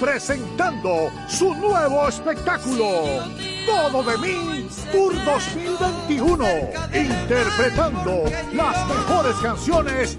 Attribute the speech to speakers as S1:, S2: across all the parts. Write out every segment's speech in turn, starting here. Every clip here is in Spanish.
S1: presentando su nuevo espectáculo. Todo de mí, Tour 2021, interpretando las mejores canciones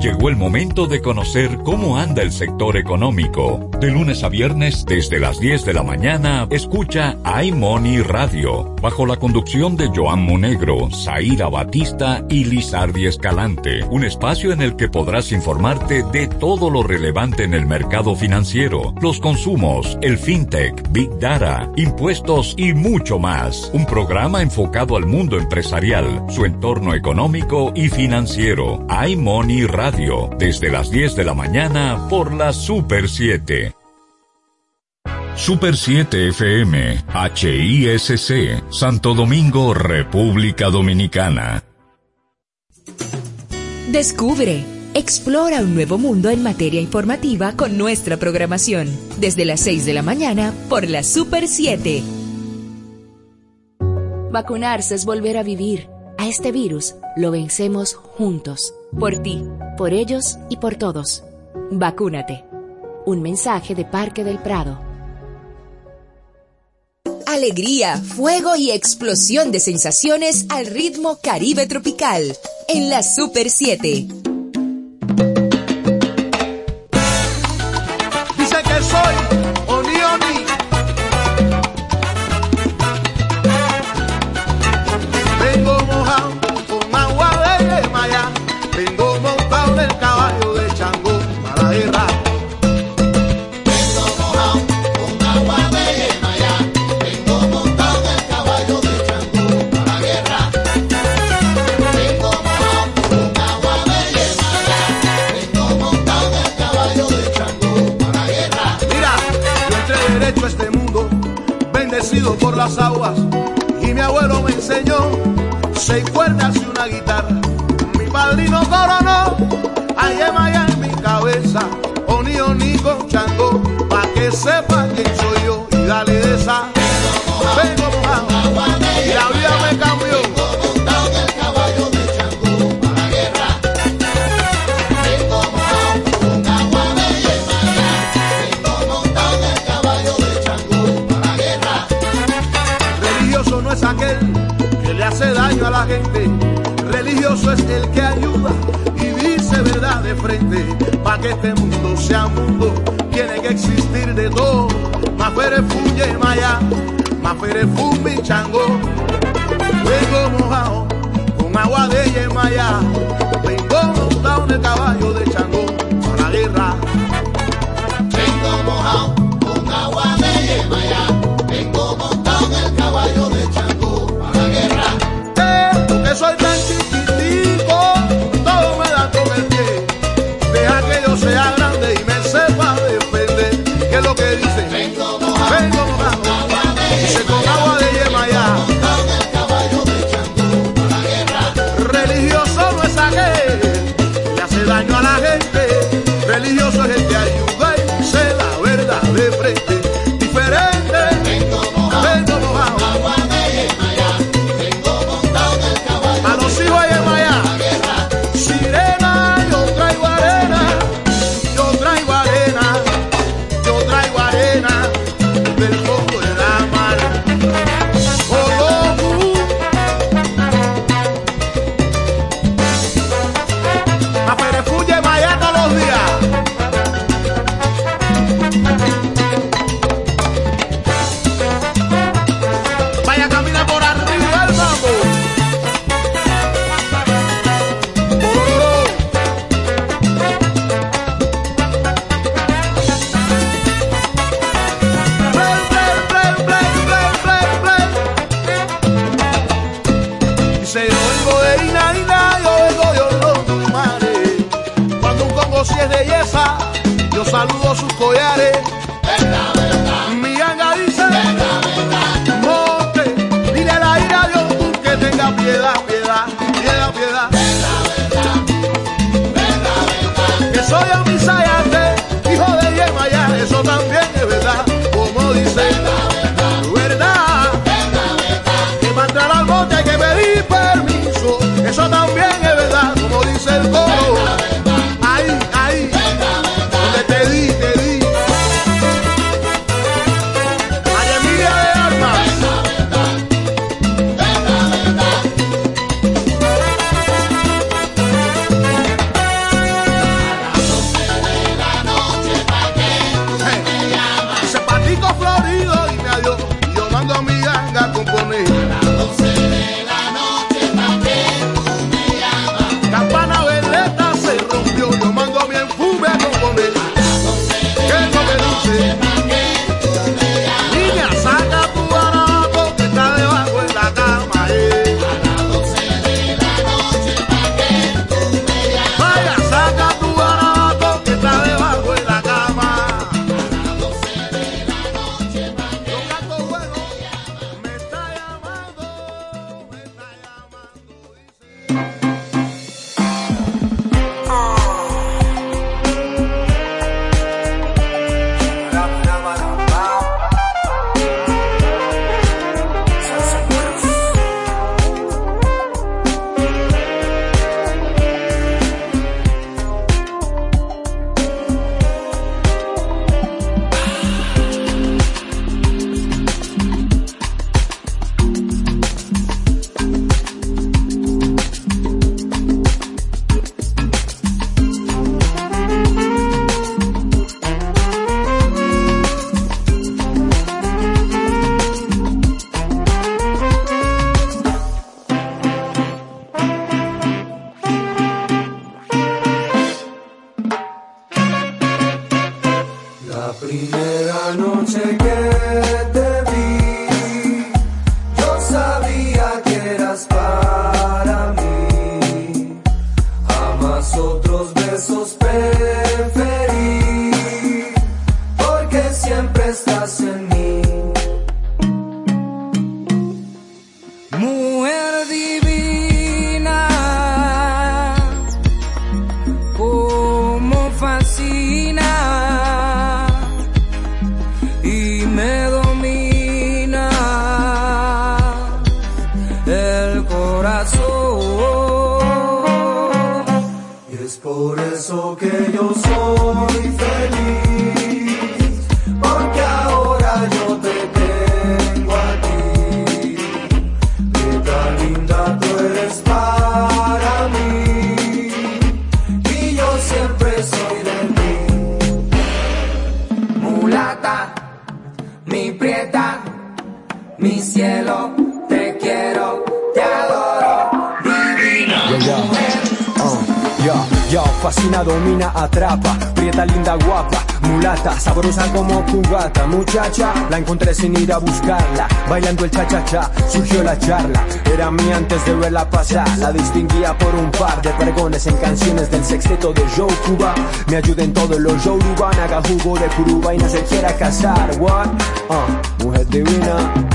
S2: Llegó el momento de conocer cómo anda el sector económico. De lunes a viernes, desde las 10 de la mañana, escucha iMoney Radio, bajo la conducción de Joan Monegro, Zaira Batista y Lizardi Escalante. Un espacio en el que podrás informarte de todo lo relevante en el mercado financiero, los consumos, el fintech, Big Data, impuestos y mucho más. Un programa enfocado al mundo empresarial, su entorno económico y financiero. iMoney Radio desde las 10 de la mañana por la Super 7. Super 7 FM, HISC, Santo Domingo, República Dominicana.
S3: Descubre, explora un nuevo mundo en materia informativa con nuestra programación. Desde las 6 de la mañana por la Super 7. Vacunarse es volver a vivir. A este virus lo vencemos juntos. Por ti, por ellos y por todos. Vacúnate. Un mensaje de Parque del Prado. Alegría, fuego y explosión de sensaciones al ritmo caribe tropical. En la Super 7.
S4: Por las aguas. Y mi abuelo me enseñó seis cuerdas y una guitarra. Mi padrino coronó, hay allá en mi cabeza, oni oni con chango, pa' que sepa soy yo yo yo los. Cuando un congo si es belleza, yo
S5: saludo sus collares. Mi ganga dice, verdad, verdad. Monte, dile la ira a Dios tú que tenga piedad, piedad, piedad, piedad. Verdad, verdad. Que
S6: soy un misayate, hijo de
S4: Yemayá, eso también. Encontré sin ir a buscarla, bailando el cha-cha-cha, surgió la charla, era mía antes de verla pasar, la distinguía por un par de pregones en canciones del sexteto de Joe Cuba, me ayuda en todo lo Yoruba, haga jugo de curuba y no se quiera casar, what, uh, mujer divina.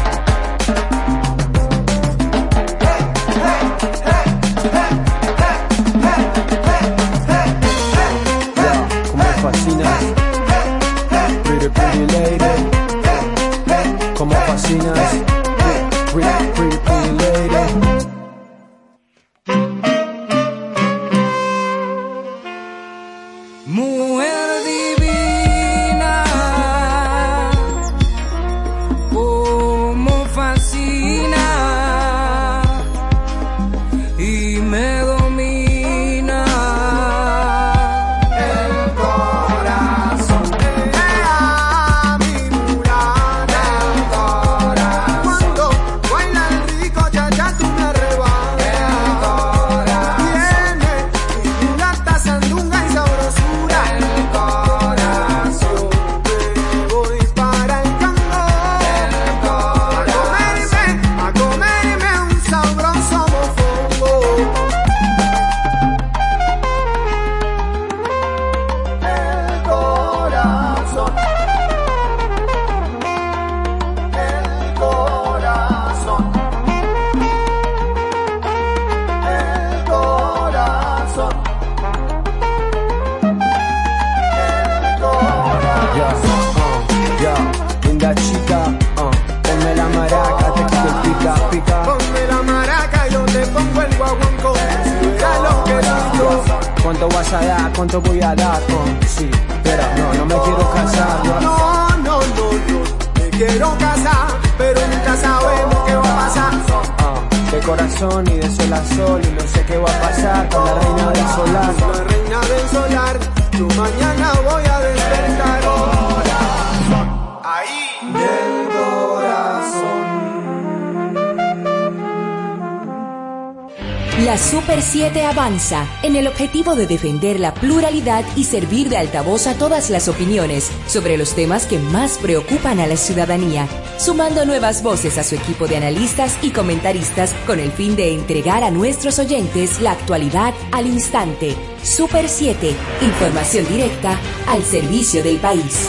S7: de
S3: defender la pluralidad y servir de altavoz a todas las opiniones sobre los temas que más preocupan a la ciudadanía, sumando nuevas voces a su equipo de analistas y comentaristas con el fin de entregar a nuestros oyentes la actualidad al instante. Super 7, información directa al servicio del país.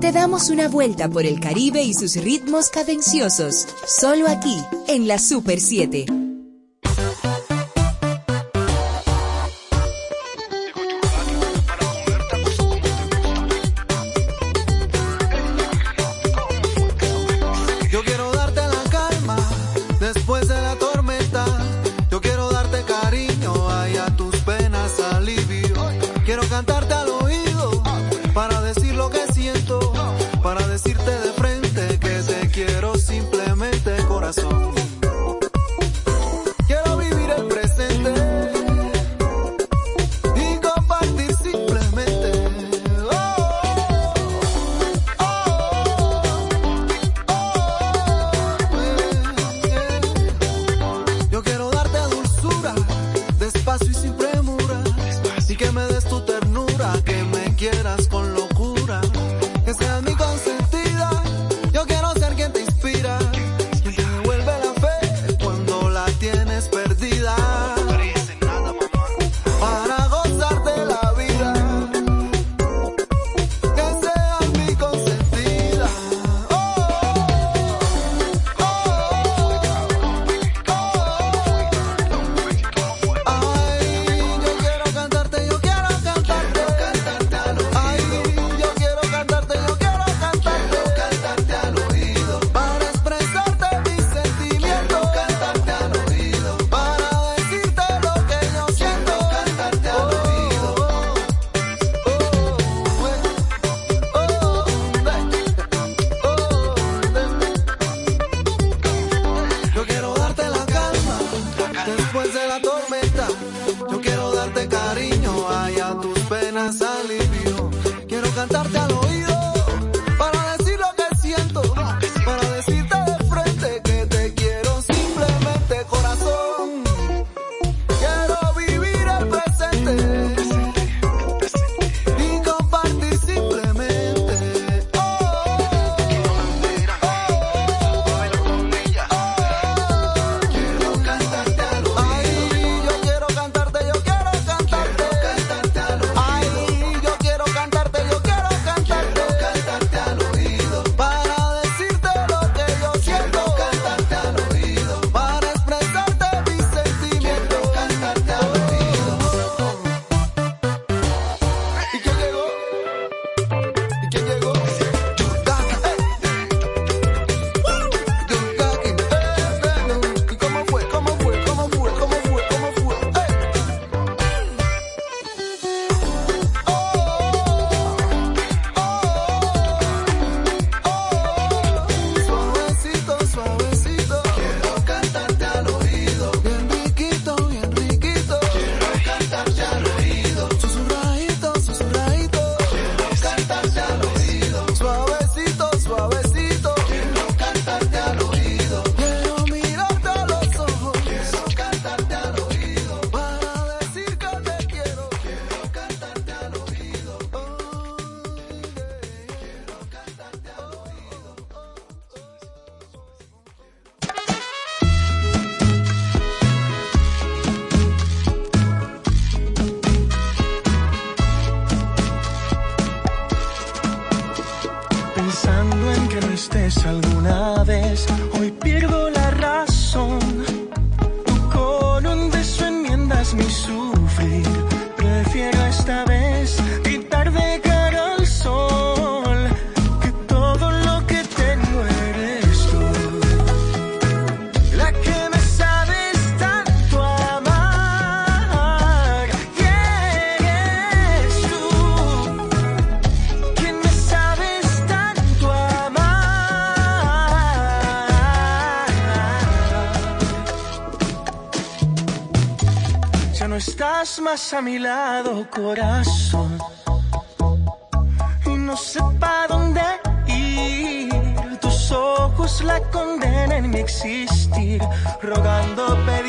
S3: Te damos una vuelta por el Caribe y sus ritmos cadenciosos, solo aquí, en la Super 7.
S8: danza. me soon. A
S9: mi
S10: lado, corazón. Y no sé para dónde ir. Tus ojos la condenan en mi existir. Rogando pediré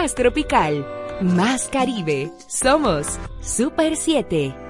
S3: Más tropical, más Caribe. Somos Super 7.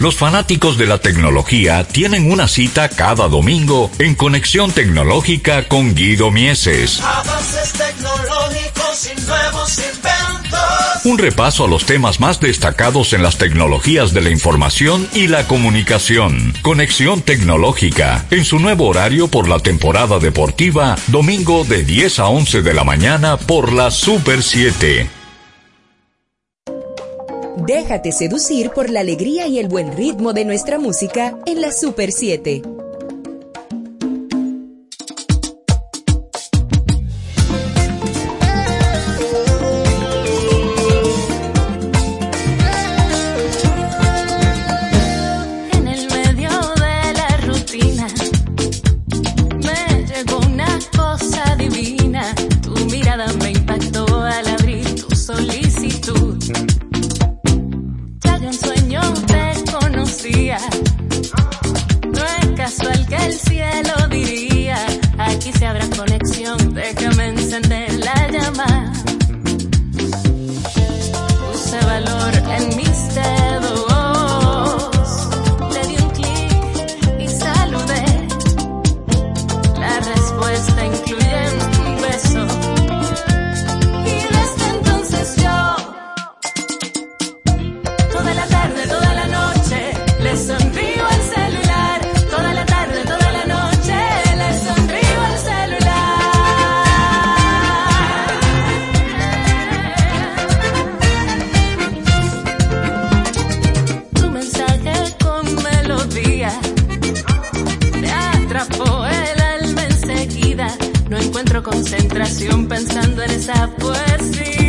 S2: Los fanáticos de la tecnología tienen una cita cada domingo en Conexión Tecnológica con Guido Mieses.
S6: Avances tecnológicos y nuevos inventos.
S2: Un repaso a los temas más destacados en las tecnologías de la información y la comunicación. Conexión Tecnológica, en su nuevo horario por la temporada deportiva, domingo de 10 a 11 de la mañana por la Super 7.
S3: Déjate seducir por la alegría y el buen ritmo de nuestra música en la Super 7.
S11: concentración pensando en esa poesía.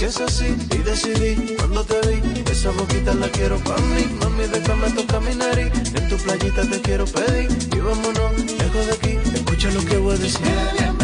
S11: Si es así, y decidí cuando te vi, esa boquita la quiero para mí. Mami, déjame tocar mi nariz, en tu playita te quiero pedir. Y vámonos, lejos de aquí, escucha lo que
S12: voy a decir.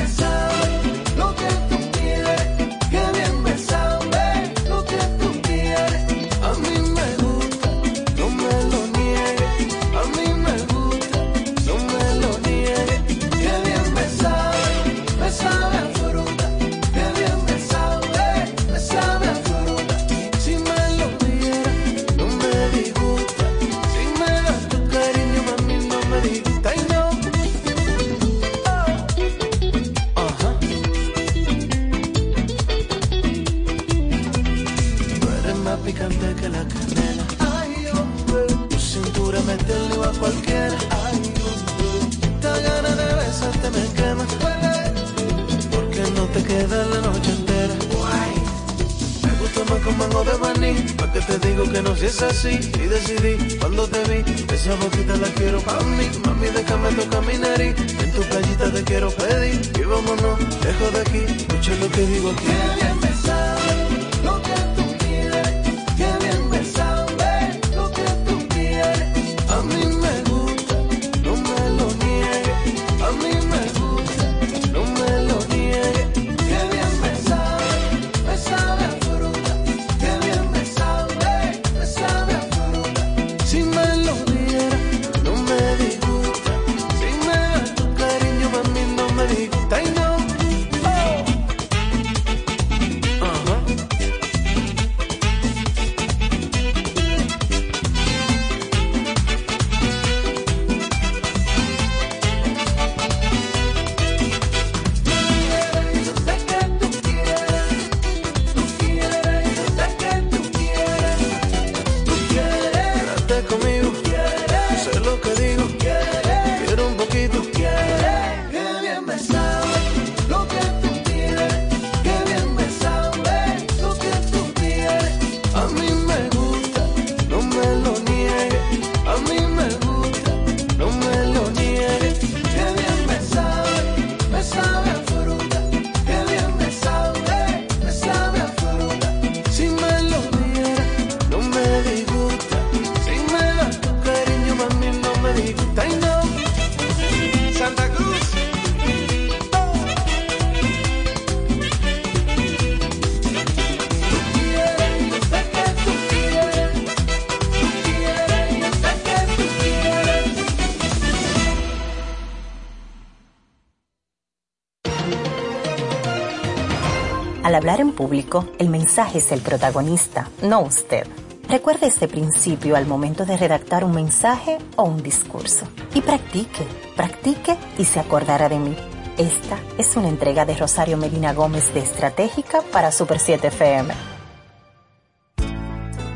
S12: Público, el mensaje es el protagonista, no usted. Recuerde este principio al momento de redactar un mensaje o un discurso. Y practique, practique y se acordará de mí. Esta es una entrega de Rosario Medina Gómez de Estratégica para Super 7 FM.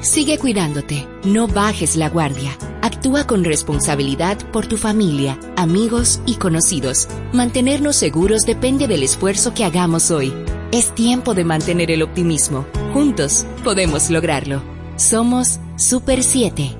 S3: Sigue cuidándote, no bajes la guardia. Actúa con responsabilidad por tu familia, amigos y conocidos. Mantenernos seguros depende del esfuerzo que hagamos hoy. Es tiempo de mantener el optimismo. Juntos podemos lograrlo. Somos Super 7.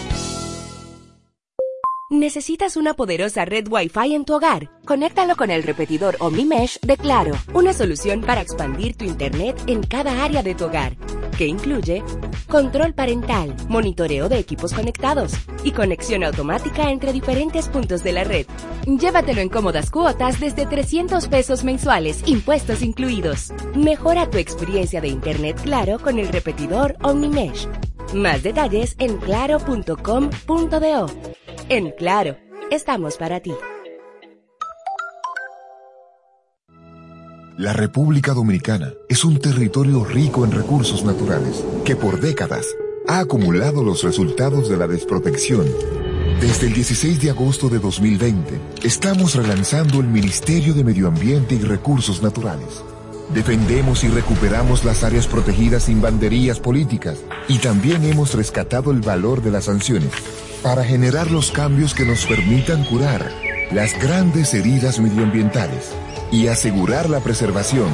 S3: ¿Necesitas una poderosa red Wi-Fi en tu hogar? Conéctalo con el repetidor OmniMesh de Claro, una solución para expandir tu Internet en cada área de tu hogar, que incluye control parental, monitoreo de equipos conectados y conexión automática entre diferentes puntos de la red. Llévatelo en cómodas cuotas desde 300 pesos mensuales, impuestos incluidos. Mejora tu experiencia de Internet Claro con el repetidor OmniMesh. Más detalles en claro.com.do. En Claro, estamos para ti.
S13: La República Dominicana es un territorio rico en recursos naturales que por décadas ha acumulado los resultados de la desprotección. Desde el 16 de agosto de 2020, estamos relanzando el Ministerio de Medio Ambiente y Recursos Naturales. Defendemos y recuperamos las áreas protegidas sin banderías políticas y también hemos rescatado el valor de las sanciones para generar los cambios que nos permitan curar las grandes heridas medioambientales y asegurar la preservación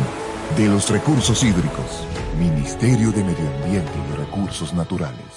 S13: de los recursos hídricos. Ministerio de Medio Ambiente y Recursos Naturales.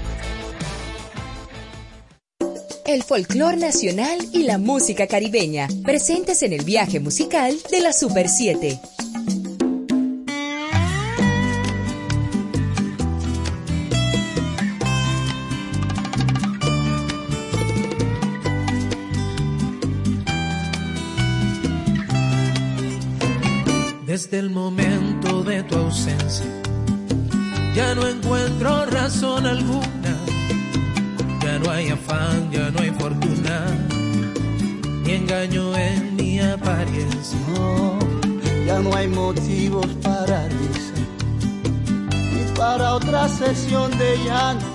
S3: El folclor nacional y la música caribeña, presentes en el viaje musical de la Super 7.
S14: Desde el momento de tu ausencia, ya no encuentro razón alguna. No hay afán, ya no hay fortuna, ni engaño en mi apariencia.
S8: No, ya no hay motivos para risa, ni para otra sesión de llanto.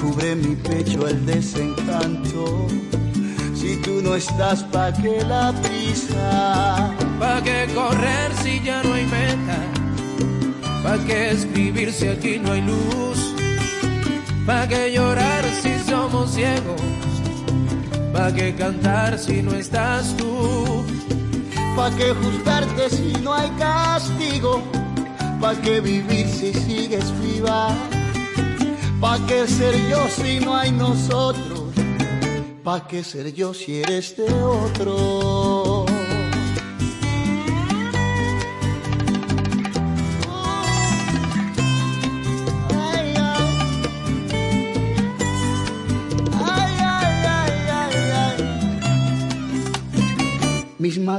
S8: Cubre mi pecho el desencanto. Si tú no estás, ¿pa' qué la prisa?
S14: ¿Pa' qué correr si ya no hay meta? ¿Pa' qué escribir si aquí no hay luz? ¿Pa' qué llorar si somos ciegos? ¿Pa' qué cantar si no estás tú?
S8: ¿Pa' qué juzgarte si no hay castigo? ¿Pa' qué vivir si sigues viva? ¿Pa' qué ser yo si no hay nosotros? ¿Pa' qué ser yo si eres de otro?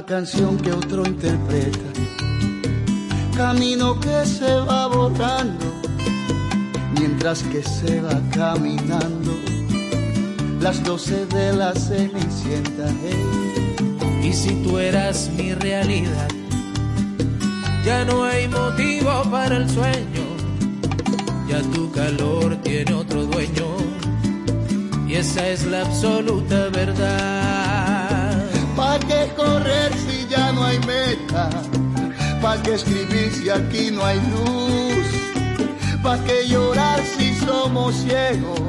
S8: Canción que otro interpreta, camino que se va borrando, mientras que se va caminando las doce de la cenicienta. hey.
S14: Y si tú eras mi realidad, ya no hay motivo para el sueño, ya tu calor tiene otro dueño, y esa es la absoluta verdad.
S8: ¿Pa' qué correr si ya no hay meta? ¿Pa' qué escribir si aquí no hay luz? ¿Pa' qué llorar si somos ciegos?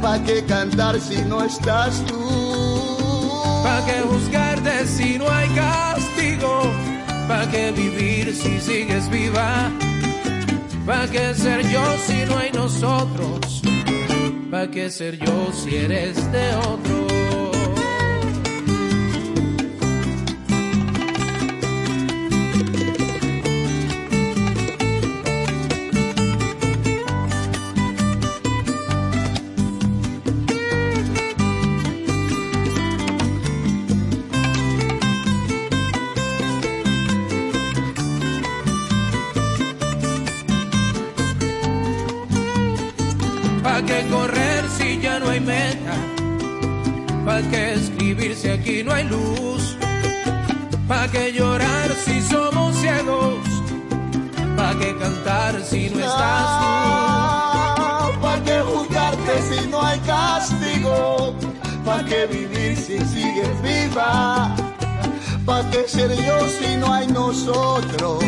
S8: ¿Pa' qué cantar si no estás tú?
S14: ¿Para qué juzgarte si no hay castigo? ¿Para qué vivir si sigues viva? ¿Para qué ser yo si no hay nosotros? ¿Para qué ser yo si eres de otro? ¿Para qué escribir si aquí no hay luz? ¿Para qué llorar si somos ciegos? ¿Para qué cantar si no estás tú?
S8: ¿Para qué juzgarte si no hay castigo? ¿Para qué vivir si sigues viva? ¿Para qué ser yo si no hay nosotros?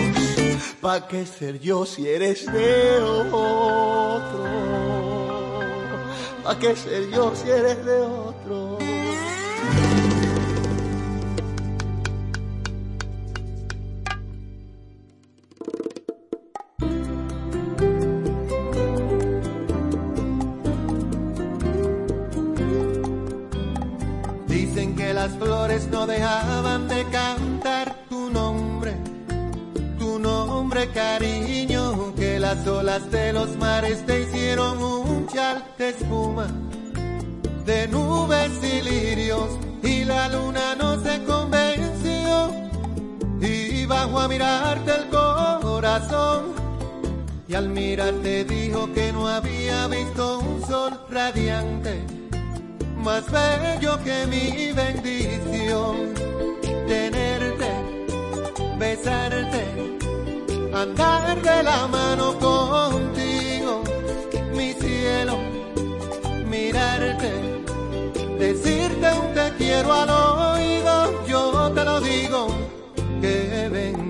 S8: ¿Para qué ser yo si eres de otro? ¿Para qué ser yo si eres de otro?
S5: No dejaban de cantar tu nombre, tu nombre cariño, que las olas de los mares te hicieron un chal de espuma, de nubes y lirios, y la luna no se convenció, y bajó a mirarte el corazón, y al mirarte dijo que no había visto un sol radiante más bello que mi bendición. Tenerte, besarte, andar de la mano contigo, mi cielo, mirarte, decirte un te quiero al oído, yo te lo digo, qué bendición.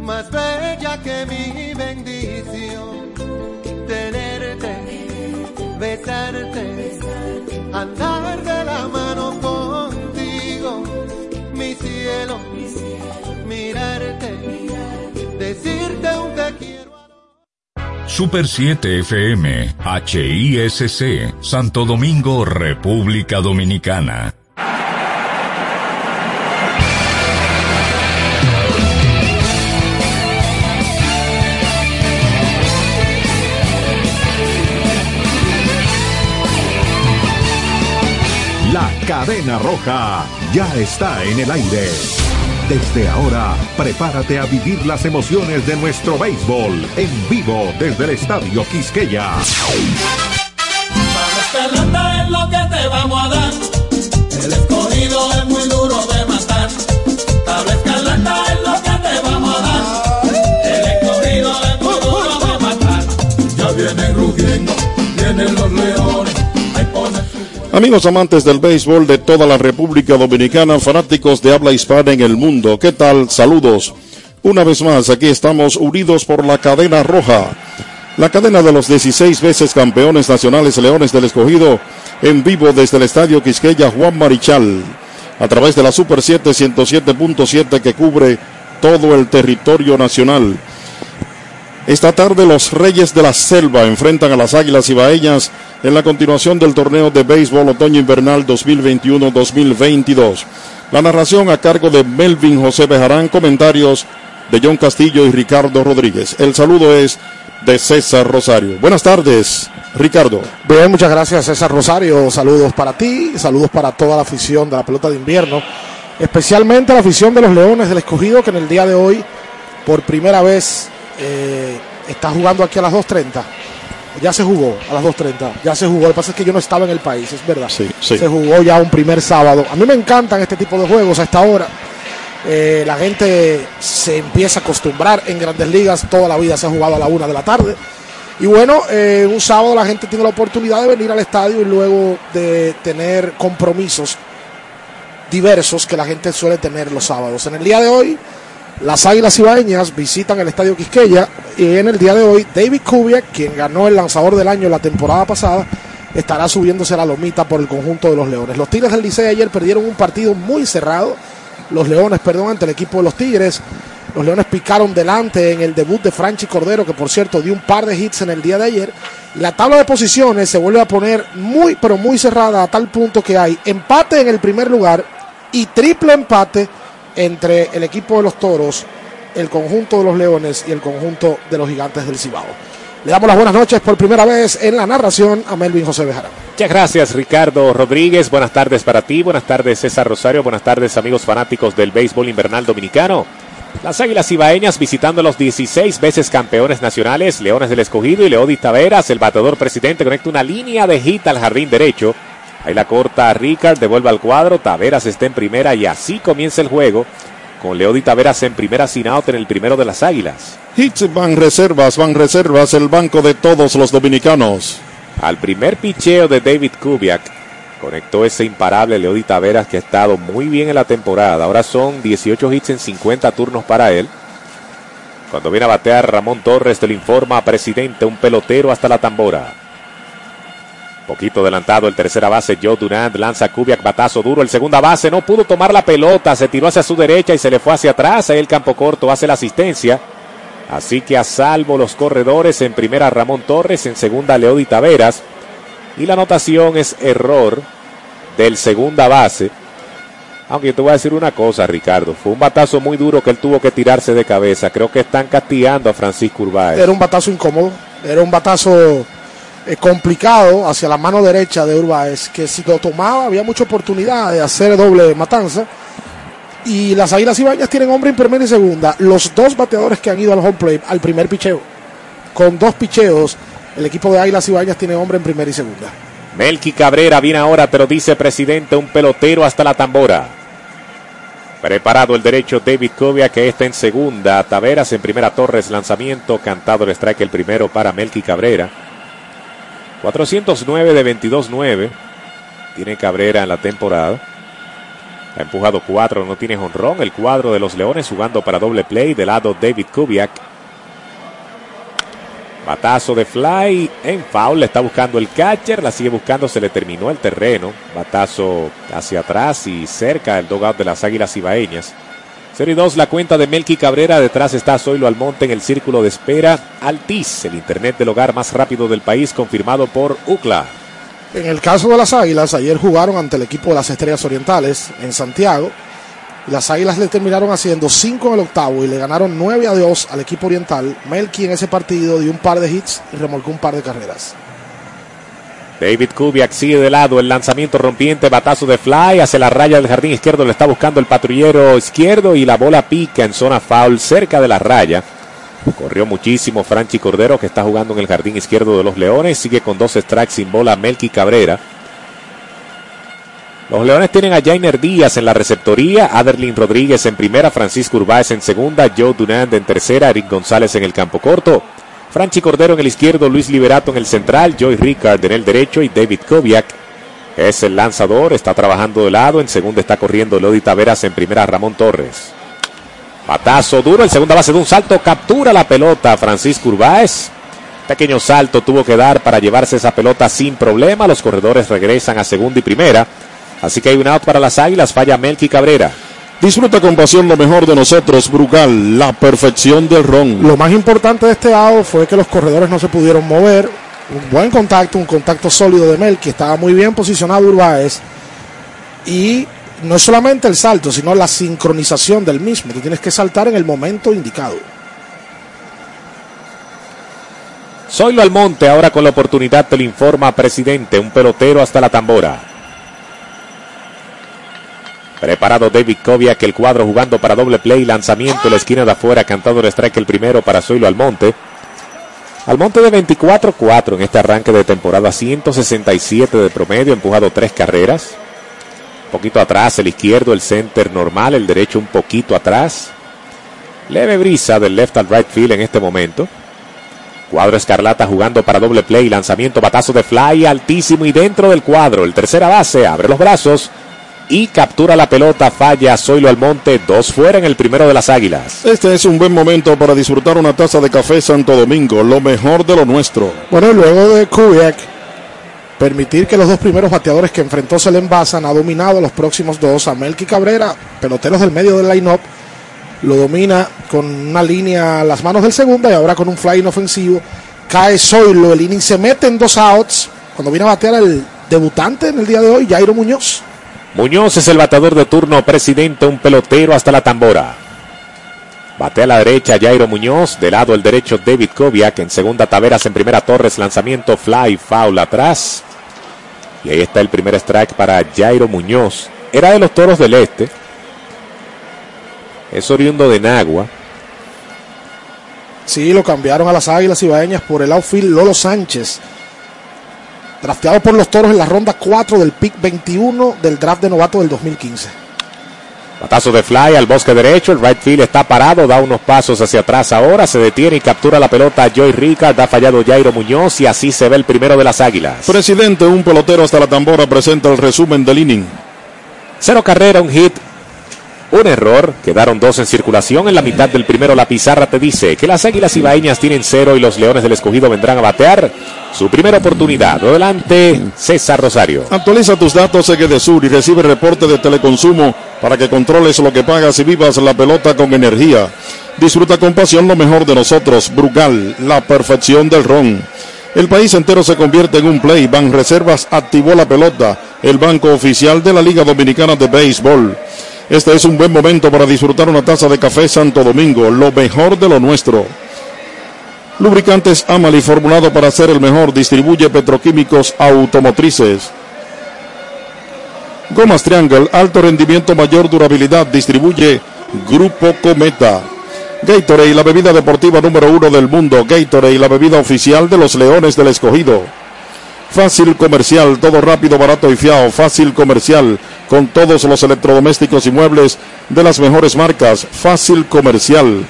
S5: más bella que mi bendición. Tenerte, besarte, andar de la mano contigo, mi cielo, mirarte, decirte un te quiero.
S2: Super 7 FM, HISC, Santo Domingo, República Dominicana.
S1: Cadena roja ya está en el aire. Desde ahora, prepárate a vivir las emociones de nuestro béisbol en vivo desde el Estadio Quisqueya.
S15: Escarlata es lo que te vamos a dar. El escogido es muy duro de matar. Tabla escarlata es lo que te vamos a dar. El escogido es muy duro de matar. Ya vienen rugiendo, vienen los leones.
S16: Amigos amantes del béisbol de toda la República Dominicana, fanáticos de habla hispana en el mundo, ¿qué tal? Saludos. Una vez más, aquí estamos unidos por la cadena roja. La cadena de los 16 veces campeones nacionales Leones del Escogido en vivo desde el Estadio Quisqueya Juan Marichal a través de la Super 7 107.7 que cubre todo el territorio nacional. Esta tarde los Reyes de la Selva enfrentan a las Águilas Ibaeñas en la continuación del torneo de béisbol otoño-invernal 2021-2022. La narración a cargo de Melvin José Bejarán, comentarios de John Castillo y Ricardo Rodríguez. El saludo es de César Rosario. Buenas tardes, Ricardo.
S17: Bien, muchas gracias César Rosario. Saludos para ti, saludos para toda la afición de la pelota de invierno, especialmente la afición de los Leones del Escogido que en el día de hoy, por primera vez, eh, está jugando aquí a las 2.30. Ya se jugó a las 2.30, ya se jugó. Lo que pasa es que yo no estaba en el país, es verdad.
S16: Sí, sí.
S17: Se jugó ya un primer sábado. A mí me encantan este tipo de juegos a esta hora. Eh, la gente se empieza a acostumbrar en grandes ligas, toda la vida se ha jugado a la una de la tarde. Y bueno, eh, un sábado la gente tiene la oportunidad de venir al estadio y luego de tener compromisos diversos que la gente suele tener los sábados. En el día de hoy, las Águilas Ibaeñas visitan el Estadio Quisqueya y en el día de hoy, David Kubiak, quien ganó el lanzador del año la temporada pasada, estará subiéndose a la lomita por el conjunto de los Leones. Los Tigres del Licey ayer perdieron un partido muy cerrado los Leones, perdón, ante el equipo de los Tigres. Los Leones picaron delante en el debut de Franchi Cordero, que por cierto dio un par de hits en el día de ayer. La tabla de posiciones se vuelve a poner muy, pero muy cerrada a tal punto que hay empate en el primer lugar y triple empate entre el equipo de los Toros, el conjunto de los Leones y el conjunto de los Gigantes del Cibao. Le damos las buenas noches por primera vez en la narración a Melvin José Bejarán.
S18: Muchas gracias Ricardo Rodríguez, buenas tardes para ti, buenas tardes César Rosario, buenas tardes amigos fanáticos del béisbol invernal dominicano. Las Águilas Ibaeñas visitando los 16 veces campeones nacionales, Leones del Escogido y Leody Taveras, el bateador presidente conecta una línea de hit al jardín derecho. Ahí la corta a Ricard, devuelve al cuadro, Taveras está en primera y así comienza el juego con Leody Taveras en primera sin out en el primero de las Águilas.
S16: Hits van reservas, van reservas, el banco de todos los dominicanos.
S18: Al primer picheo de David Kubiak conectó ese imparable Leody Taveras que ha estado muy bien en la temporada. Ahora son 18 hits en 50 turnos para él. Cuando viene a batear Ramón Torres, te lo informa presidente, un pelotero hasta la tambora. Poquito adelantado el tercera base, Joe Durant lanza Kubiak, batazo duro. El segunda base no pudo tomar la pelota, se tiró hacia su derecha y se le fue hacia atrás. Ahí el campo corto hace la asistencia. Así que a salvo los corredores, en primera Ramón Torres, en segunda Leody Taveras. Y la anotación es error del segunda base. Aunque yo te voy a decir una cosa, Ricardo. Fue un batazo muy duro que él tuvo que tirarse de cabeza. Creo que están castigando a Francisco Urbáez.
S17: Era un batazo incómodo, era un batazo eh, complicado hacia la mano derecha de Urbáez, que si lo tomaba había mucha oportunidad de hacer doble matanza. Y las Águilas Ibañas tienen hombre en primera y segunda. Los dos bateadores que han ido al home plate al primer picheo. Con dos picheos, el equipo de Águilas Ibañas tiene hombre en primera y segunda.
S18: Melqui Cabrera viene ahora, pero dice presidente, un pelotero hasta la tambora. Preparado el derecho David Covia, que está en segunda. Taveras en primera Torres, lanzamiento. Cantado el strike el primero para Melqui Cabrera. 409 de 22-9. Tiene Cabrera en la temporada. Ha empujado cuatro, no tiene jonrón. El cuadro de los Leones jugando para doble play. De lado David Kubiak. Batazo de fly en foul. Le está buscando el catcher. La sigue buscando. Se le terminó el terreno. Batazo hacia atrás y cerca del dogout de las Águilas Ibaeñas. 0 y 2 la cuenta de Melqui Cabrera. Detrás está Zoilo Almonte en el círculo de espera. Altis, el internet del hogar más rápido del país, confirmado por UCLA.
S17: En el caso de las Águilas, ayer jugaron ante el equipo de las Estrellas Orientales en Santiago. Las Águilas le terminaron haciendo 5 en el octavo y le ganaron 9 a 2 al equipo oriental. Melqui en ese partido dio un par de hits y remolcó un par de carreras.
S18: David Kubiak sigue de lado el lanzamiento rompiente, batazo de fly hacia la raya del jardín izquierdo. Le está buscando el patrullero izquierdo y la bola pica en zona foul cerca de la raya. Corrió muchísimo Franchi Cordero que está jugando en el jardín izquierdo de los Leones. Sigue con dos strikes sin bola Melqui Cabrera. Los Leones tienen a Jainer Díaz en la receptoría, Aderlin Rodríguez en primera, Francisco Urbáez en segunda, Joe Dunand en tercera, Eric González en el campo corto. Franchi Cordero en el izquierdo, Luis Liberato en el central, Joy Ricard en el derecho y David Koviak es el lanzador, está trabajando de lado, en segunda está corriendo Lodi Taveras, en primera Ramón Torres. Patazo duro, el segunda base de un salto, captura la pelota Francisco Urbáez. Pequeño salto tuvo que dar para llevarse esa pelota sin problema. Los corredores regresan a segunda y primera. Así que hay un out para las águilas. Falla Melky Cabrera.
S16: Disfruta con pasión lo mejor de nosotros, Brugal, la perfección del ron.
S17: Lo más importante de este out fue que los corredores no se pudieron mover. Un buen contacto, un contacto sólido de Melky. Estaba muy bien posicionado Urbáez. Y no es solamente el salto, sino la sincronización del mismo. Tú tienes que saltar en el momento indicado.
S18: Zoilo Almonte ahora con la oportunidad te lo informa presidente, un pelotero hasta la tambora. Preparado David Koviak, el cuadro jugando para doble play, lanzamiento en la esquina de afuera, cantando el strike el primero para Zoilo Almonte. Almonte de 24-4 en este arranque de temporada, 167 de promedio, empujado tres carreras. Un poquito atrás, el izquierdo, el center normal, el derecho un poquito atrás. Leve brisa del left al right field en este momento. Cuadro Escarlata jugando para doble play, lanzamiento, batazo de fly altísimo y dentro del cuadro. El tercera base abre los brazos y captura la pelota, falla Zoilo Almonte, dos fuera en el primero de las Águilas.
S16: Este es un buen momento para disfrutar una taza de café Santo Domingo, lo mejor de lo nuestro.
S17: Bueno, y luego de Kubiak permitir que los dos primeros bateadores que enfrentó se le envasan, ha dominado los próximos dos a Melky Cabrera, peloteros del medio del line-up, lo domina con una línea a las manos del segunda y ahora con un fly inofensivo. Cae Zoilo, el inning se mete en dos outs. Cuando viene a batear el debutante en el día de hoy, Jairo Muñoz.
S18: Muñoz es el bateador de turno, presidente, un pelotero hasta la tambora. Bate a la derecha Jairo Muñoz, de lado el derecho David Koviak, en segunda Taveras, en primera Torres, lanzamiento fly, foul atrás. Y ahí está el primer strike para Jairo Muñoz. Era de los Toros del Este. Es oriundo de Nagua.
S17: Sí, lo cambiaron a las Águilas Ibaeñas por el outfield Lolo Sánchez. Drafteado por los Toros en la ronda 4 del pick 21 del draft de novato del 2015.
S18: Batazo de fly al bosque derecho, el right field está parado, da unos pasos hacia atrás ahora, se detiene y captura la pelota Joy Ricard, ha fallado Jairo Muñoz y así se ve el primero de las Águilas.
S16: Presidente, un pelotero hasta la tambora presenta el resumen del inning.
S18: Cero carrera, un hit, un error, quedaron dos en circulación. En la mitad del primero, la pizarra te dice que las águilas ibaeñas tienen cero y los leones del escogido vendrán a batear su primera oportunidad. Adelante, César Rosario.
S16: Actualiza tus datos de Sur y recibe reporte de teleconsumo para que controles lo que pagas y vivas la pelota con energía. Disfruta con pasión lo mejor de nosotros. Brugal, la perfección del ron. El país entero se convierte en un play. Ban Reservas activó la pelota, el banco oficial de la Liga Dominicana de Béisbol. Este es un buen momento para disfrutar una taza de café Santo Domingo, lo mejor de lo nuestro. Lubricantes Amali formulado para ser el mejor, distribuye petroquímicos automotrices. Gomas Triangle, alto rendimiento, mayor durabilidad, distribuye Grupo Cometa. Gatorade, la bebida deportiva número uno del mundo. Gatorade, la bebida oficial de los Leones del Escogido. Fácil Comercial, todo rápido, barato y fiado. Fácil Comercial, con todos los electrodomésticos y muebles de las mejores marcas. Fácil Comercial.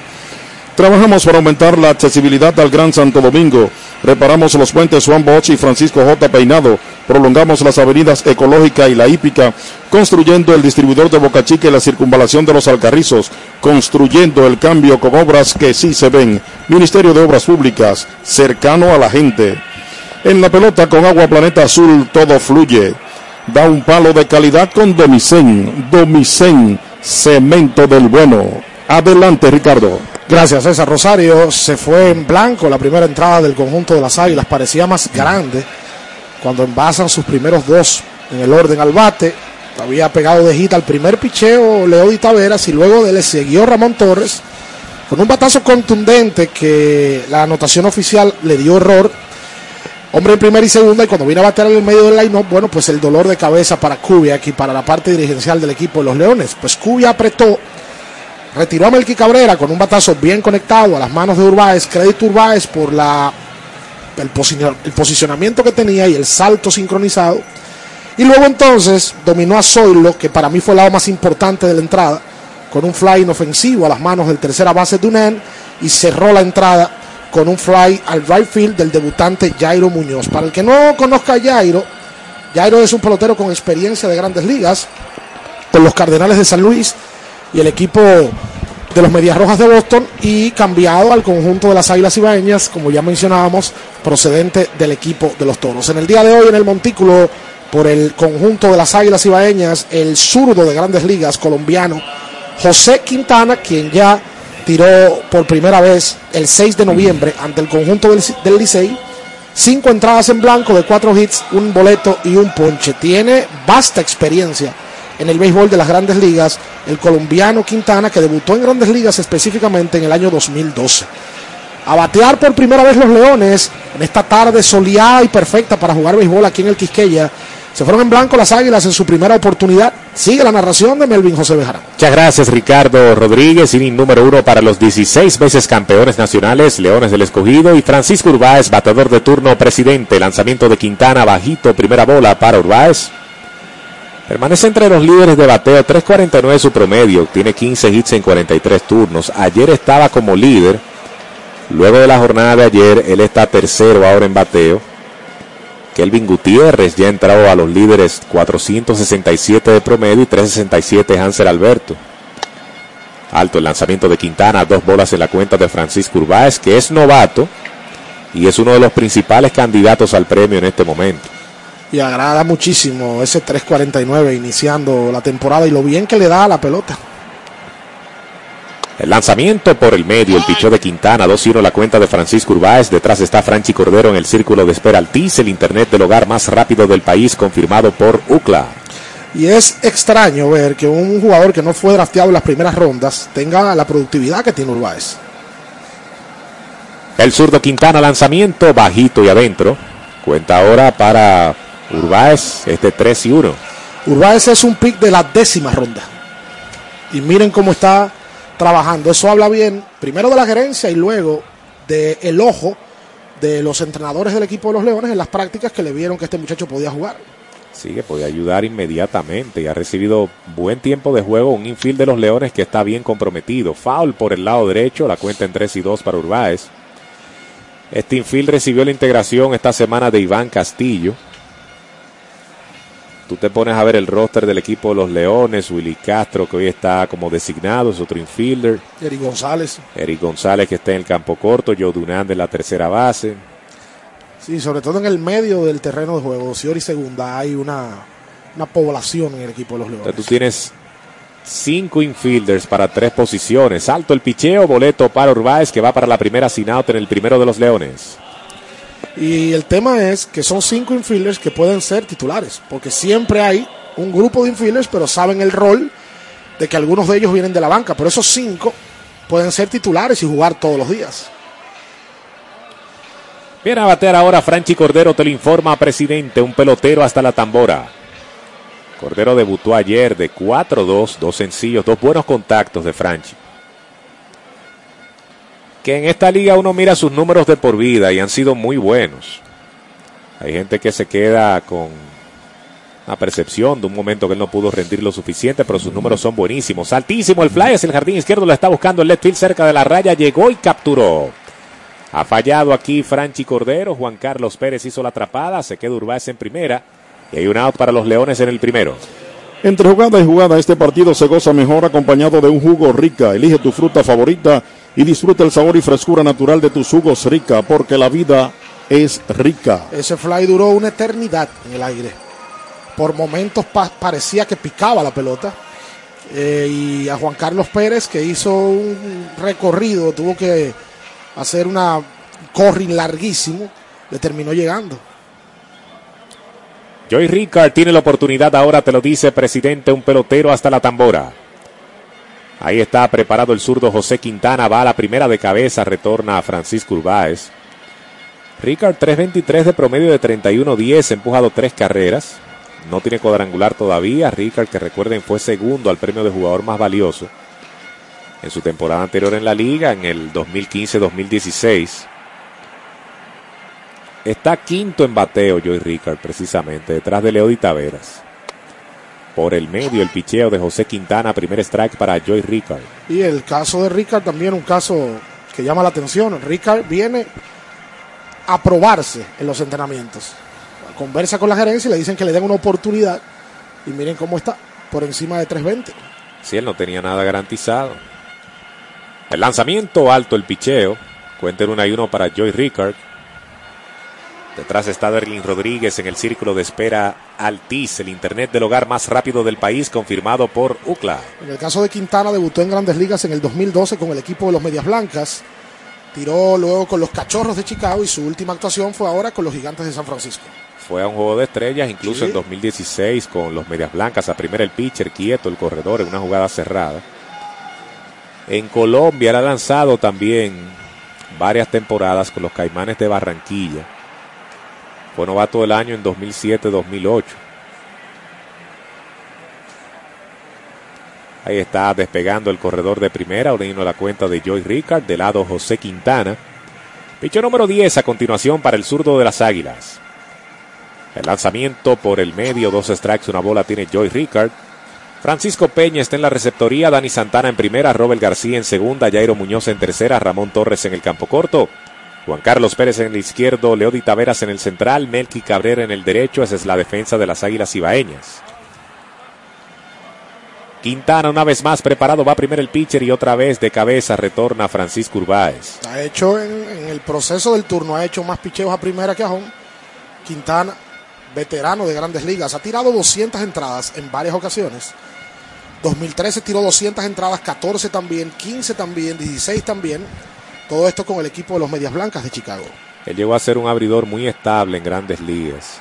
S16: Trabajamos para aumentar la accesibilidad al Gran Santo Domingo. Reparamos los puentes Juan Bosch y Francisco J. Peinado. Prolongamos las avenidas Ecológica y La Hípica, construyendo el distribuidor de Boca Chica y la circunvalación de los Alcarrizos, construyendo el cambio con obras que sí se ven. Ministerio de Obras Públicas, cercano a la gente. En la pelota con agua planeta azul todo fluye. Da un palo de calidad con Domicén. Domicén, cemento del bueno. Adelante, Ricardo.
S17: Gracias, César Rosario. Se fue en blanco la primera entrada del conjunto de las Águilas. Parecía más grande cuando envasan sus primeros dos en el orden al bate. Había pegado de hit al primer picheo Leody Taveras y luego le siguió Ramón Torres con un batazo contundente que la anotación oficial le dio error. Hombre en primera y segunda y cuando viene a batear en el medio del line-up, bueno, pues el dolor de cabeza para Cubia aquí, para la parte dirigencial del equipo de los Leones. Pues Cubia apretó retiró a Melqui Cabrera con un batazo bien conectado a las manos de Urbáez. Crédito Urbáez por el posicionamiento que tenía y el salto sincronizado. Y luego entonces dominó a Zoilo, que para mí fue el lado más importante de la entrada, con un fly inofensivo a las manos del tercera base Dunan y cerró la entrada con un fly al right field del debutante Jairo Muñoz. Para el que no conozca a Jairo, Jairo es un pelotero con experiencia de grandes ligas con los Cardenales de San Luis y el equipo de los Medias Rojas de Boston y cambiado al conjunto de las Águilas Ibaeñas, como ya mencionábamos, procedente del equipo de los Toros. En el día de hoy en el montículo por el conjunto de las Águilas Ibaeñas, el zurdo de Grandes Ligas colombiano José Quintana, quien ya tiró por primera vez el 6 de noviembre ante el conjunto del, del Licey. Cinco entradas en blanco de cuatro hits, un boleto y un ponche. Tiene vasta experiencia en el béisbol de las grandes ligas, el colombiano Quintana, que debutó en grandes ligas específicamente en el año 2012. A batear por primera vez los Leones en esta tarde soleada y perfecta para jugar béisbol aquí en el Quisqueya. Se fueron en blanco las Águilas en su primera oportunidad. Sigue la narración de Melvin José Bejarán.
S18: Muchas gracias Ricardo Rodríguez, inning número uno para los 16 veces campeones nacionales, Leones del Escogido y Francisco Urbáez, bateador de turno presidente, lanzamiento de Quintana bajito, primera bola para Urbáez. Permanece entre los líderes de bateo, 3.49 su promedio, tiene 15 hits en 43 turnos. Ayer estaba como líder, luego de la jornada de ayer, él está tercero ahora en bateo. Kelvin Gutiérrez ya entró a los líderes 467 de promedio y 367 Hansel Alberto. Alto el lanzamiento de Quintana, dos bolas en la cuenta de Francisco Urbáez, que es novato y es uno de los principales candidatos al premio en este momento.
S17: Y agrada muchísimo ese 3.49 iniciando la temporada y lo bien que le da a la pelota.
S18: El lanzamiento por el medio, el pichó de Quintana, 2-1 la cuenta de Francisco Urbáez. Detrás está Franchi Cordero en el círculo de espera Altiz, el internet del hogar más rápido del país, confirmado por UCLA.
S17: Y es extraño ver que un jugador que no fue drafteado en las primeras rondas tenga la productividad que tiene Urbáez.
S18: El zurdo Quintana, lanzamiento bajito y adentro. Cuenta ahora para Urbáez, este 3 y 1.
S17: Urbáez es un pick de la décima ronda. Y miren cómo está trabajando. Eso habla bien, primero de la gerencia y luego del ojo de los entrenadores del equipo de los Leones en las prácticas que le vieron que este muchacho podía jugar.
S18: Sí, que podía ayudar inmediatamente y ha recibido buen tiempo de juego. Un infield de los Leones que está bien comprometido. Foul por el lado derecho, la cuenta en 3 y 2 para Urbáez. Este infield recibió la integración esta semana de Iván Castillo. Tú te pones a ver el roster del equipo de los Leones, Willy Castro, que hoy está como designado, es otro infielder.
S17: Eric González.
S18: Eric González, que está en el campo corto. Joe Dunán de la tercera base.
S17: Sí, sobre todo en el medio del terreno de juego, Cior y segunda, hay una, una población en el equipo de los Leones.
S18: Entonces tú tienes cinco infielders para tres posiciones. Alto el picheo, boleto para Urbáez, que va para la primera sin out en el primero de los Leones.
S17: Y el tema es que son cinco infielders que pueden ser titulares, porque siempre hay un grupo de infielders, pero saben el rol de que algunos de ellos vienen de la banca. Pero esos cinco pueden ser titulares y jugar todos los días.
S18: Viene a batear ahora Franchi Cordero, te lo informa, presidente, un pelotero hasta la tambora. Cordero debutó ayer de 4-2, dos sencillos, dos buenos contactos de Franchi. Que en esta liga uno mira sus números de por vida y han sido muy buenos. Hay gente que se queda con una percepción de un momento que él no pudo rendir lo suficiente, pero sus números son buenísimos. Altísimo el fly, es el jardín izquierdo, lo está buscando el left field cerca de la raya, llegó y capturó. Ha fallado aquí Franchi Cordero, Juan Carlos Pérez hizo la atrapada, se queda Urbáez en primera y hay un out para los Leones en el primero.
S16: Entre jugada y jugada, este partido se goza mejor acompañado de un jugo rica. Elige tu fruta favorita y disfruta el sabor y frescura natural de tus jugos rica, porque la vida es rica.
S17: Ese fly duró una eternidad en el aire. Por momentos pa- parecía que picaba la pelota. Eh, y a Juan Carlos Pérez, que hizo un recorrido, tuvo que hacer una corrin larguísimo, le terminó llegando.
S18: Joy Ricard tiene la oportunidad ahora, te lo dice presidente, un pelotero hasta la tambora. Ahí está preparado el zurdo José Quintana, va a la primera de cabeza, retorna a Francisco Urbáez. Ricard 3.23 de promedio de 31-10, empujado tres carreras. No tiene cuadrangular todavía. Ricard, que recuerden, fue segundo al premio de jugador más valioso en su temporada anterior en la liga, en el 2015-2016. Está quinto en bateo Joy Ricard, precisamente, detrás de Leody Taveras. Por el medio, el picheo de José Quintana, primer strike para Joy Ricard.
S17: Y el caso de Ricard también un caso que llama la atención. Ricard viene a probarse en los entrenamientos. Conversa con la gerencia y le dicen que le den una oportunidad. Y miren cómo está, por encima de 320.
S18: Si él no tenía nada garantizado. El lanzamiento alto, el picheo. Cuenta en 1 y 1 para Joy Ricard. Detrás está Derlin Rodríguez en el círculo de espera Altiz, el internet del hogar más rápido del país, confirmado por UCLA.
S17: En el caso de Quintana, debutó en grandes ligas en el 2012 con el equipo de los Medias Blancas. Tiró luego con los Cachorros de Chicago y su última actuación fue ahora con los Gigantes de San Francisco.
S18: Fue a un juego de estrellas, incluso
S17: Sí.
S18: en 2016 con los Medias Blancas. A primera el pitcher quieto, el corredor en una jugada cerrada. En Colombia él ha lanzado también varias temporadas con los Caimanes de Barranquilla. Fue novato del año en 2007-2008. Ahí está despegando el corredor de primera, uniendo la cuenta de Joy Ricard, de lado José Quintana. Picho número 10 a continuación para el zurdo de las Águilas. El lanzamiento por el medio, dos strikes, una bola tiene Joy Ricard. Francisco Peña está en la receptoría, Dani Santana en primera, Robert García en segunda, Jairo Muñoz en tercera, Ramón Torres en el campo corto, Juan Carlos Pérez en el izquierdo, Leody Taveras en el central, Melqui Cabrera en el derecho, esa es la defensa de las Águilas Ibaeñas. Quintana una vez más preparado, va primero el pitcher y otra vez de cabeza retorna Francisco Urbáez.
S17: Ha hecho en, en el proceso del turno, ha hecho más picheos a primera que a home. Quintana, veterano de grandes ligas, ha tirado 200 entradas en varias ocasiones. 2013 tiró 200 entradas, 14 también, 15 también, 16 también. Todo esto con el equipo de los Medias Blancas de Chicago.
S18: Él llegó a ser un abridor muy estable en grandes ligas.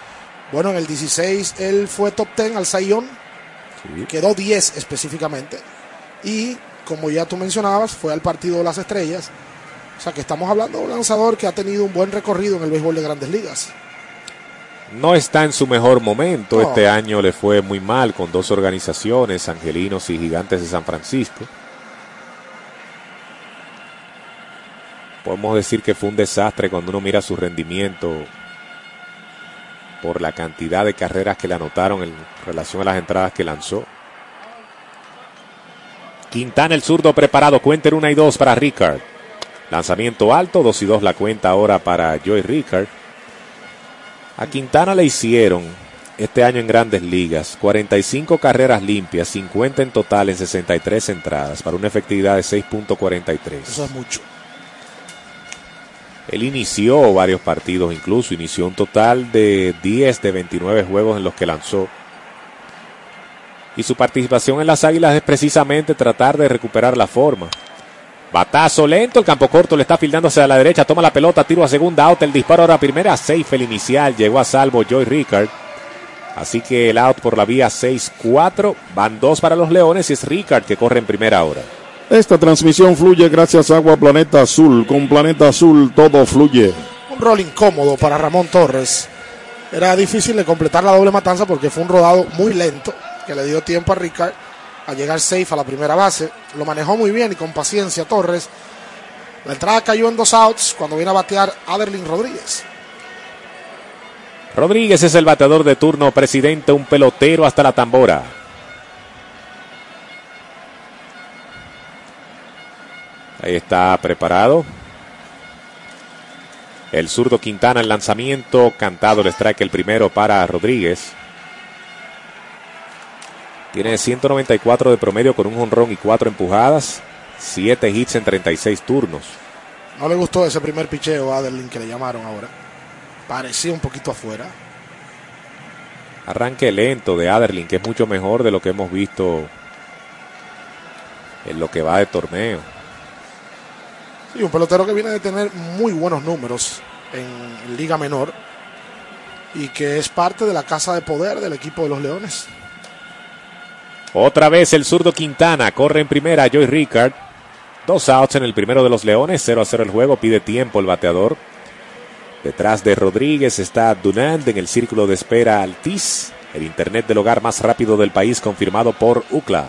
S17: Bueno, en el 16 él fue top 10 al Sayón, quedó 10 específicamente. Y como ya tú mencionabas, fue al partido de las estrellas. O sea que estamos hablando de un lanzador que ha tenido un buen recorrido en el béisbol de grandes ligas.
S18: No está en su mejor momento.
S17: No.
S18: Este año le fue muy mal con dos organizaciones, Angelinos y Gigantes de San Francisco. Podemos decir que fue un desastre cuando uno mira su rendimiento por la cantidad de carreras que le anotaron en relación a las entradas que lanzó. Quintana el zurdo preparado, cuenta en una y dos para Ricard. Lanzamiento alto, dos y dos la cuenta ahora para Joey Ricard. A Quintana le hicieron este año en grandes ligas 45 carreras limpias, 50 en total en 63 entradas para una efectividad de 6.43.
S17: Eso es mucho.
S18: Él inició varios partidos, incluso inició un total de 10 de 29 juegos en los que lanzó. Y su participación en las Águilas es precisamente tratar de recuperar la forma. Batazo lento, el campo corto le está fildando hacia la derecha, toma la pelota, tiro a segunda, out, el disparo ahora a primera, safe el inicial, llegó a salvo Joy Ricard. Así que el out por la vía 6-4, van dos para los Leones y es Ricard que corre en primera hora.
S16: Esta transmisión fluye gracias a Agua Planeta Azul. Con Planeta Azul todo fluye.
S17: Un rol incómodo para Ramón Torres. Era difícil de completar la doble matanza porque fue un rodado muy lento que le dio tiempo a Ricard a llegar safe a la primera base. Lo manejó muy bien y con paciencia Torres. La entrada cayó en dos outs cuando viene a batear Aderlin Rodríguez.
S18: Rodríguez es el bateador de turno, presidente, un pelotero hasta la tambora. Ahí está preparado. El zurdo Quintana, el lanzamiento, cantado el strike el primero para Rodríguez. Tiene 194 de promedio con un jonrón y cuatro empujadas. 7 hits en 36 turnos.
S17: No le gustó ese primer picheo a Aderlin que le llamaron ahora. Parecía un poquito afuera.
S18: Arranque lento de Aderlin, que es mucho mejor de lo que hemos visto en lo que va de torneo.
S17: Sí, un pelotero que viene de tener muy buenos números en, Liga Menor y que es parte de la casa de poder del equipo de los Leones.
S18: Otra vez el zurdo Quintana corre en primera Joy Ricard. Dos outs en el primero de los Leones, 0 a 0 el juego, pide tiempo el bateador. Detrás de Rodríguez está Dunand en el círculo de espera Altiz, el internet del hogar más rápido del país confirmado por UCLA.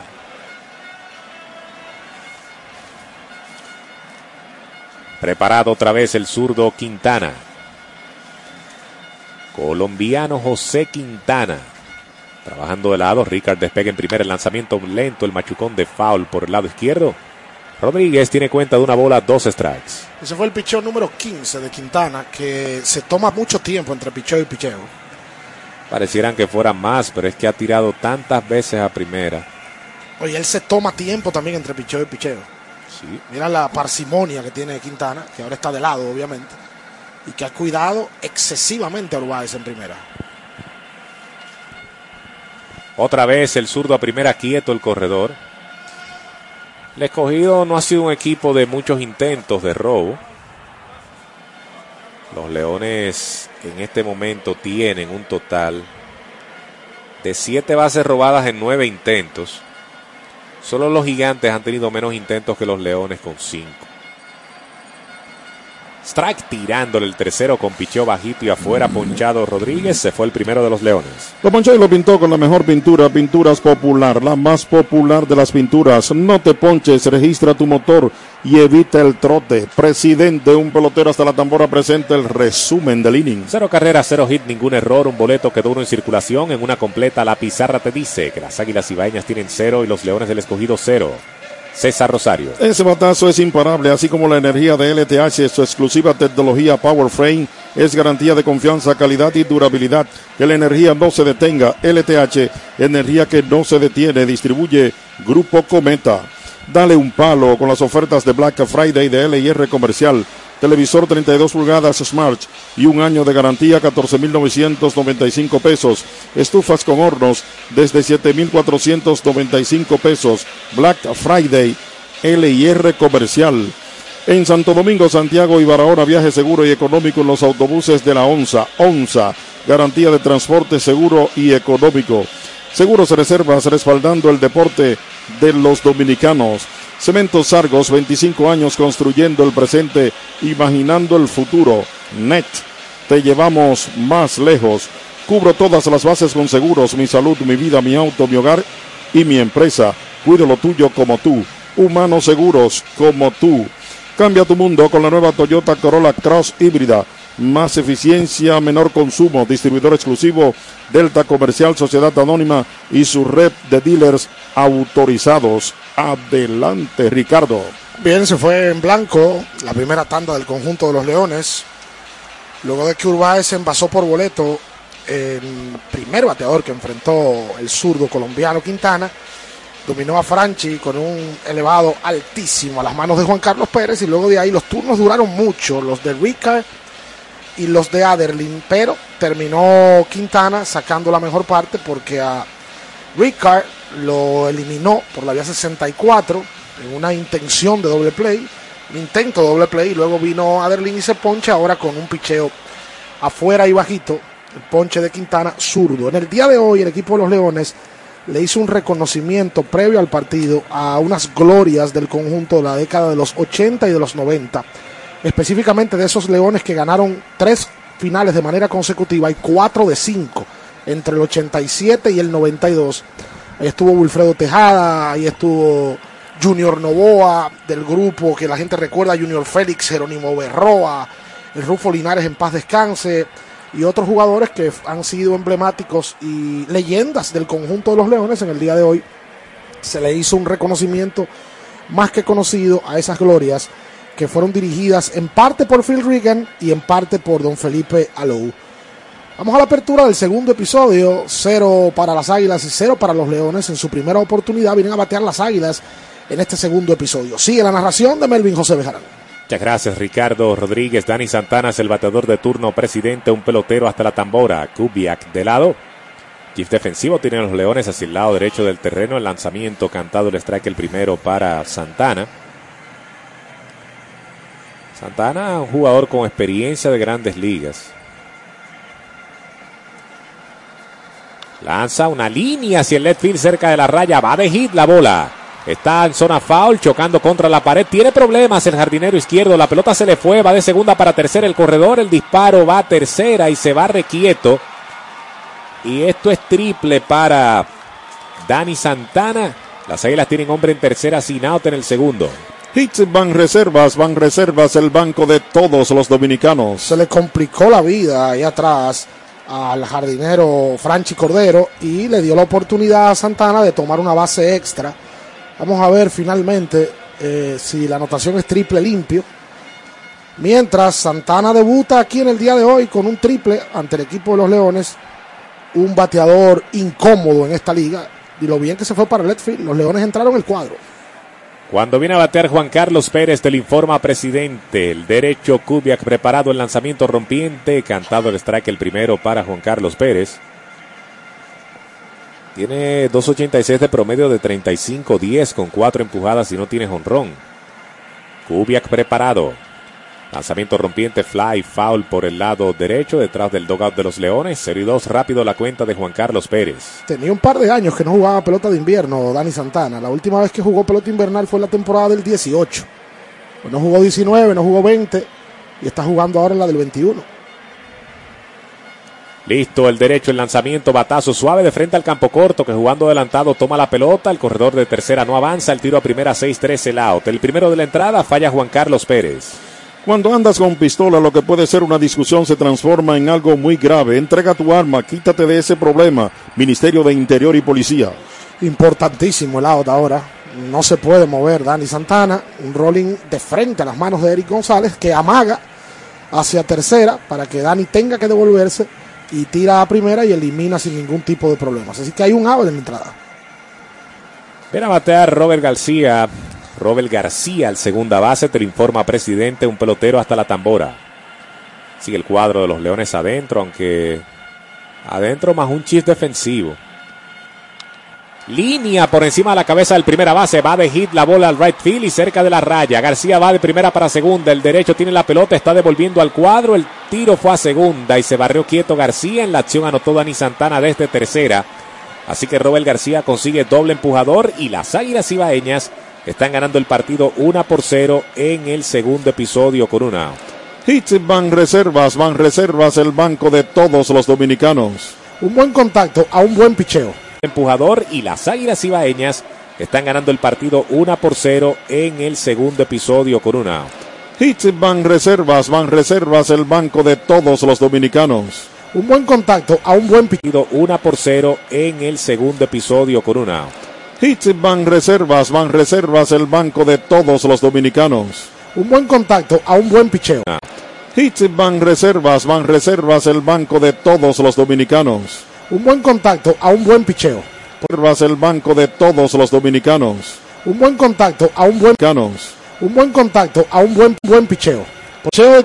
S18: Preparado otra vez el zurdo Quintana. Colombiano José Quintana. Trabajando de lado, Ricard despega en primer el lanzamiento lento, el machucón de foul por el lado izquierdo. Rodríguez tiene cuenta de una bola, dos strikes.
S17: Ese fue el picheo número 15 de Quintana, que se toma mucho tiempo entre picheo y picheo.
S18: Parecieran que fueran más, pero es que ha tirado tantas veces a primera.
S17: Oye, él se toma tiempo también entre picheo y picheo. Mira la parsimonia que tiene Quintana, que ahora está de lado, obviamente, y que ha cuidado excesivamente a Urbáez en primera.
S18: Otra vez el zurdo a primera quieto el corredor. El escogido no ha sido un equipo de muchos intentos de robo. Los Leones en este momento tienen un total de siete bases robadas en nueve intentos. Solo los gigantes han tenido menos intentos que los Leones con cinco. Strike tirándole el tercero con picheo bajito y afuera ponchado Rodríguez. Se fue el primero de los Leones.
S16: Lo ponchó y lo pintó con la mejor pintura, Pinturas Popular, la más popular de las pinturas. No te ponches, registra tu motor y evita el trote. Presidente, un pelotero hasta la tambora presenta el resumen del inning.
S18: Cero carreras, cero hit, ningún error. Un boleto quedó uno en circulación. En una completa, la pizarra te dice que las águilas ibaeñas tienen cero y los leones del escogido cero. César Rosario.
S16: Ese batazo es imparable, así como la energía de LTH, su exclusiva tecnología Power Frame es garantía de confianza, calidad y durabilidad. Que la energía no se detenga. LTH, energía que no se detiene, distribuye Grupo Cometa. Dale un palo con las ofertas de Black Friday de LIR Comercial. Televisor 32 pulgadas Smart y un año de garantía 14.995 pesos. Estufas con hornos desde 7.495 pesos. Black Friday LIR Comercial. En Santo Domingo, Santiago y Barahona, viaje seguro y económico en los autobuses de la ONSA. ONSA, garantía de transporte seguro y económico. Seguros Reservas respaldando el deporte de los dominicanos. Cementos Argos, 25 años construyendo el presente, imaginando el futuro. NET, te llevamos más lejos. Cubro todas las bases con seguros, mi salud, mi vida, mi auto, mi hogar y mi empresa. Cuido lo tuyo como tú. Humanos seguros como tú. Cambia tu mundo con la nueva Toyota Corolla Cross híbrida. Más eficiencia, menor consumo. Distribuidor exclusivo Delta Comercial Sociedad Anónima y su red de dealers autorizados. Adelante, Ricardo.
S17: Bien, se fue en blanco la primera tanda del conjunto de los Leones. Luego de que Urbáez se envasó por boleto el primer bateador que enfrentó el zurdo colombiano Quintana, dominó a Franchi con un elevado altísimo a las manos de Juan Carlos Pérez y luego de ahí los turnos duraron mucho, los de Ricard y los de Aderlin, pero terminó Quintana sacando la mejor parte porque a Ricard lo eliminó por la vía 64 en una intención de doble play, un intento de doble play y luego vino Aderlin y se poncha ahora con un picheo afuera y bajito, el ponche de Quintana zurdo. En el día de hoy el equipo de los Leones le hizo un reconocimiento previo al partido a unas glorias del conjunto de la década de los 80 y de los 90, específicamente de esos Leones que ganaron tres finales de manera consecutiva y cuatro de cinco entre el 87 y el 92. Ahí estuvo Wilfredo Tejada, ahí estuvo Junior Novoa del grupo que la gente recuerda, Junior Félix, Jerónimo Berroa, el Rufo Linares en paz descanse y otros jugadores que han sido emblemáticos y leyendas del conjunto de los Leones en el día de hoy. Se le hizo un reconocimiento más que conocido a esas glorias que fueron dirigidas en parte por Phil Regan y en parte por don Felipe Alou. Vamos a la apertura del segundo episodio, cero para las Águilas y cero para los Leones. En su primera oportunidad vienen a batear las Águilas en este segundo episodio. Sigue la narración de Melvin José Bejarano.
S18: Muchas gracias Ricardo Rodríguez. Dani Santana es el bateador de turno presidente, un pelotero hasta la tambora. Kubiak de lado. Gift defensivo tienen los Leones hacia el lado derecho del terreno. El lanzamiento cantado el strike el primero para Santana. Santana, un jugador con experiencia de grandes ligas. Lanza una línea hacia el left field cerca de la raya. Va de hit la bola. Está en zona foul, chocando contra la pared. Tiene problemas el jardinero izquierdo. La pelota se le fue. Va de segunda para tercera el corredor. El disparo va a tercera y se va requieto. Y esto es triple para Dani Santana. Las águilas tienen hombre en tercera sin out en el segundo.
S16: Hits Van Reservas, Van Reservas, el banco de todos los dominicanos.
S17: Se le complicó la vida ahí atrás al jardinero Franchi Cordero y le dio la oportunidad a Santana de tomar una base extra. Vamos a ver finalmente eh, si la anotación es triple limpio. Mientras Santana debuta aquí en el día de hoy con un triple ante el equipo de los Leones, un bateador incómodo en esta liga y lo bien que se fue para el. Los Leones entraron en el cuadro.
S18: Cuando viene a batear Juan Carlos Pérez, te lo informa presidente. El derecho Kubiak preparado el lanzamiento rompiente. Cantado el strike el primero para Juan Carlos Pérez. Tiene 2.86 de promedio de 35-10 con 4 empujadas y no tiene jonrón. Kubiak preparado. Lanzamiento rompiente, fly, foul por el lado derecho, detrás del dogout de los Leones. 0 y 2, rápido la cuenta de Juan Carlos Pérez.
S17: Tenía un par de años que no jugaba pelota de invierno, Dani Santana. La última vez que jugó pelota invernal fue en la temporada del 18. Pues no jugó 19, no jugó 20 y está jugando ahora en la del 21.
S18: Listo, el derecho, el lanzamiento, batazo suave de frente al campo corto que jugando adelantado toma la pelota, el corredor de tercera no avanza, el tiro a primera 6-3 el out. El primero de la entrada falla Juan Carlos Pérez.
S16: Cuando andas con pistola, lo que puede ser una discusión se transforma en algo muy grave. Entrega tu arma, quítate de ese problema. Ministerio de Interior y Policía.
S17: Importantísimo el out ahora. No se puede mover Dani Santana. Un rolling de frente a las manos de Eric González que amaga hacia tercera para que Dani tenga que devolverse y tira a primera y elimina sin ningún tipo de problemas. Así que hay un out en la entrada.
S18: Ven a batear Robert García. Robert García, al segunda base, te lo informa presidente, un pelotero hasta la tambora. Sigue el cuadro de los Leones adentro, aunque adentro más un chis defensivo. Línea por encima de la cabeza del primera base. Va de hit la bola al right field y cerca de la raya. García va de primera para segunda. El derecho tiene la pelota, está devolviendo al cuadro. El tiro fue a segunda y se barrió quieto García. En la acción anotó Dani Santana desde tercera. Así que Robert García consigue doble empujador y las Águilas Ibaeñas están ganando el partido 1 por 0 en el segundo episodio con una.
S16: Hits van reservas, van reservas, el banco de todos los dominicanos.
S17: Un buen contacto a un buen picheo.
S18: Empujador y las Águilas Ibaeñas están ganando el partido 1 por 0 en el segundo episodio con una.
S16: Hits van reservas, van reservas, el banco de todos los dominicanos.
S17: Un buen contacto a un buen picheo.
S18: 1 por 0 en el segundo episodio con una.
S16: Hits van reservas, van reservas, el banco de todos los dominicanos.
S17: Un buen contacto a un buen picheo.
S16: Hits van reservas, van reservas, el banco de todos los dominicanos.
S17: Un buen contacto a un buen picheo.
S16: Reservas el banco de todos los dominicanos.
S17: Un buen contacto a un buen
S16: Dominicanos.
S17: un buen contacto a un buen buen picheo. Picheo